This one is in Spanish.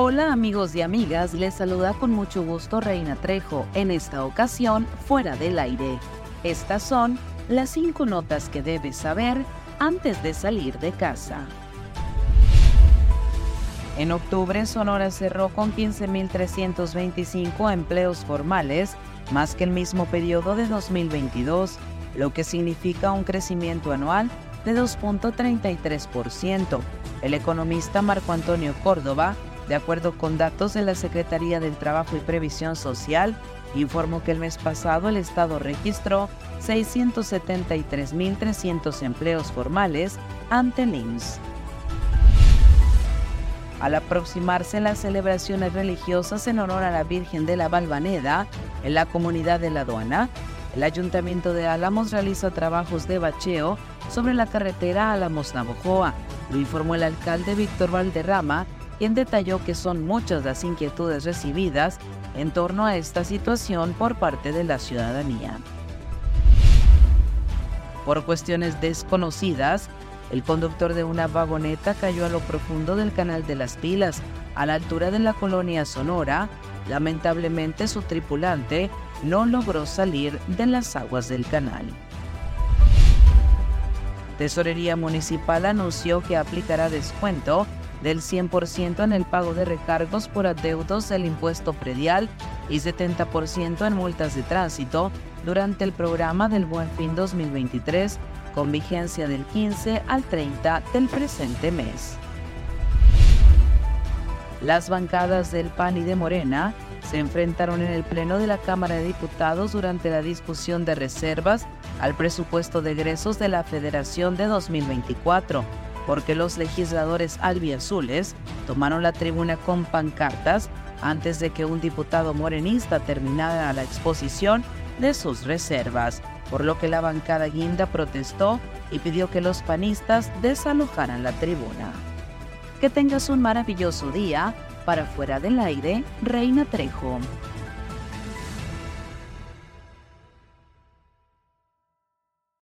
Hola amigos y amigas, les saluda con mucho gusto Reina Trejo, en esta ocasión fuera del aire. Estas son las cinco notas que debes saber antes de salir de casa. En octubre, Sonora cerró con 15.325 empleos formales, más que el mismo periodo de 2022, lo que significa un crecimiento anual de 2.33%. El economista Marco Antonio Córdoba de acuerdo con datos de la Secretaría del Trabajo y Previsión Social, informó que el mes pasado el Estado registró 673.300 empleos formales ante el. Al aproximarse las celebraciones religiosas en honor a la Virgen de la Balvaneda en la comunidad de La Aduana, el Ayuntamiento de Álamos realiza trabajos de bacheo sobre la carretera Álamos-Navojoa, lo informó el alcalde Víctor Valderrama quien detalló que son muchas las inquietudes recibidas en torno a esta situación por parte de la ciudadanía. Por cuestiones desconocidas, el conductor de una vagoneta cayó a lo profundo del canal de las pilas, a la altura de la colonia Sonora. Lamentablemente su tripulante no logró salir de las aguas del canal. Tesorería Municipal anunció que aplicará descuento del 100% en el pago de recargos por adeudos del impuesto predial y 70% en multas de tránsito durante el programa del Buen Fin 2023 con vigencia del 15 al 30 del presente mes. Las bancadas del PAN y de Morena se enfrentaron en el Pleno de la Cámara de Diputados durante la discusión de reservas al presupuesto de egresos de la Federación de 2024 porque los legisladores albiazules tomaron la tribuna con pancartas antes de que un diputado morenista terminara la exposición de sus reservas, por lo que la bancada guinda protestó y pidió que los panistas desalojaran la tribuna. Que tengas un maravilloso día. Para fuera del aire, Reina Trejo.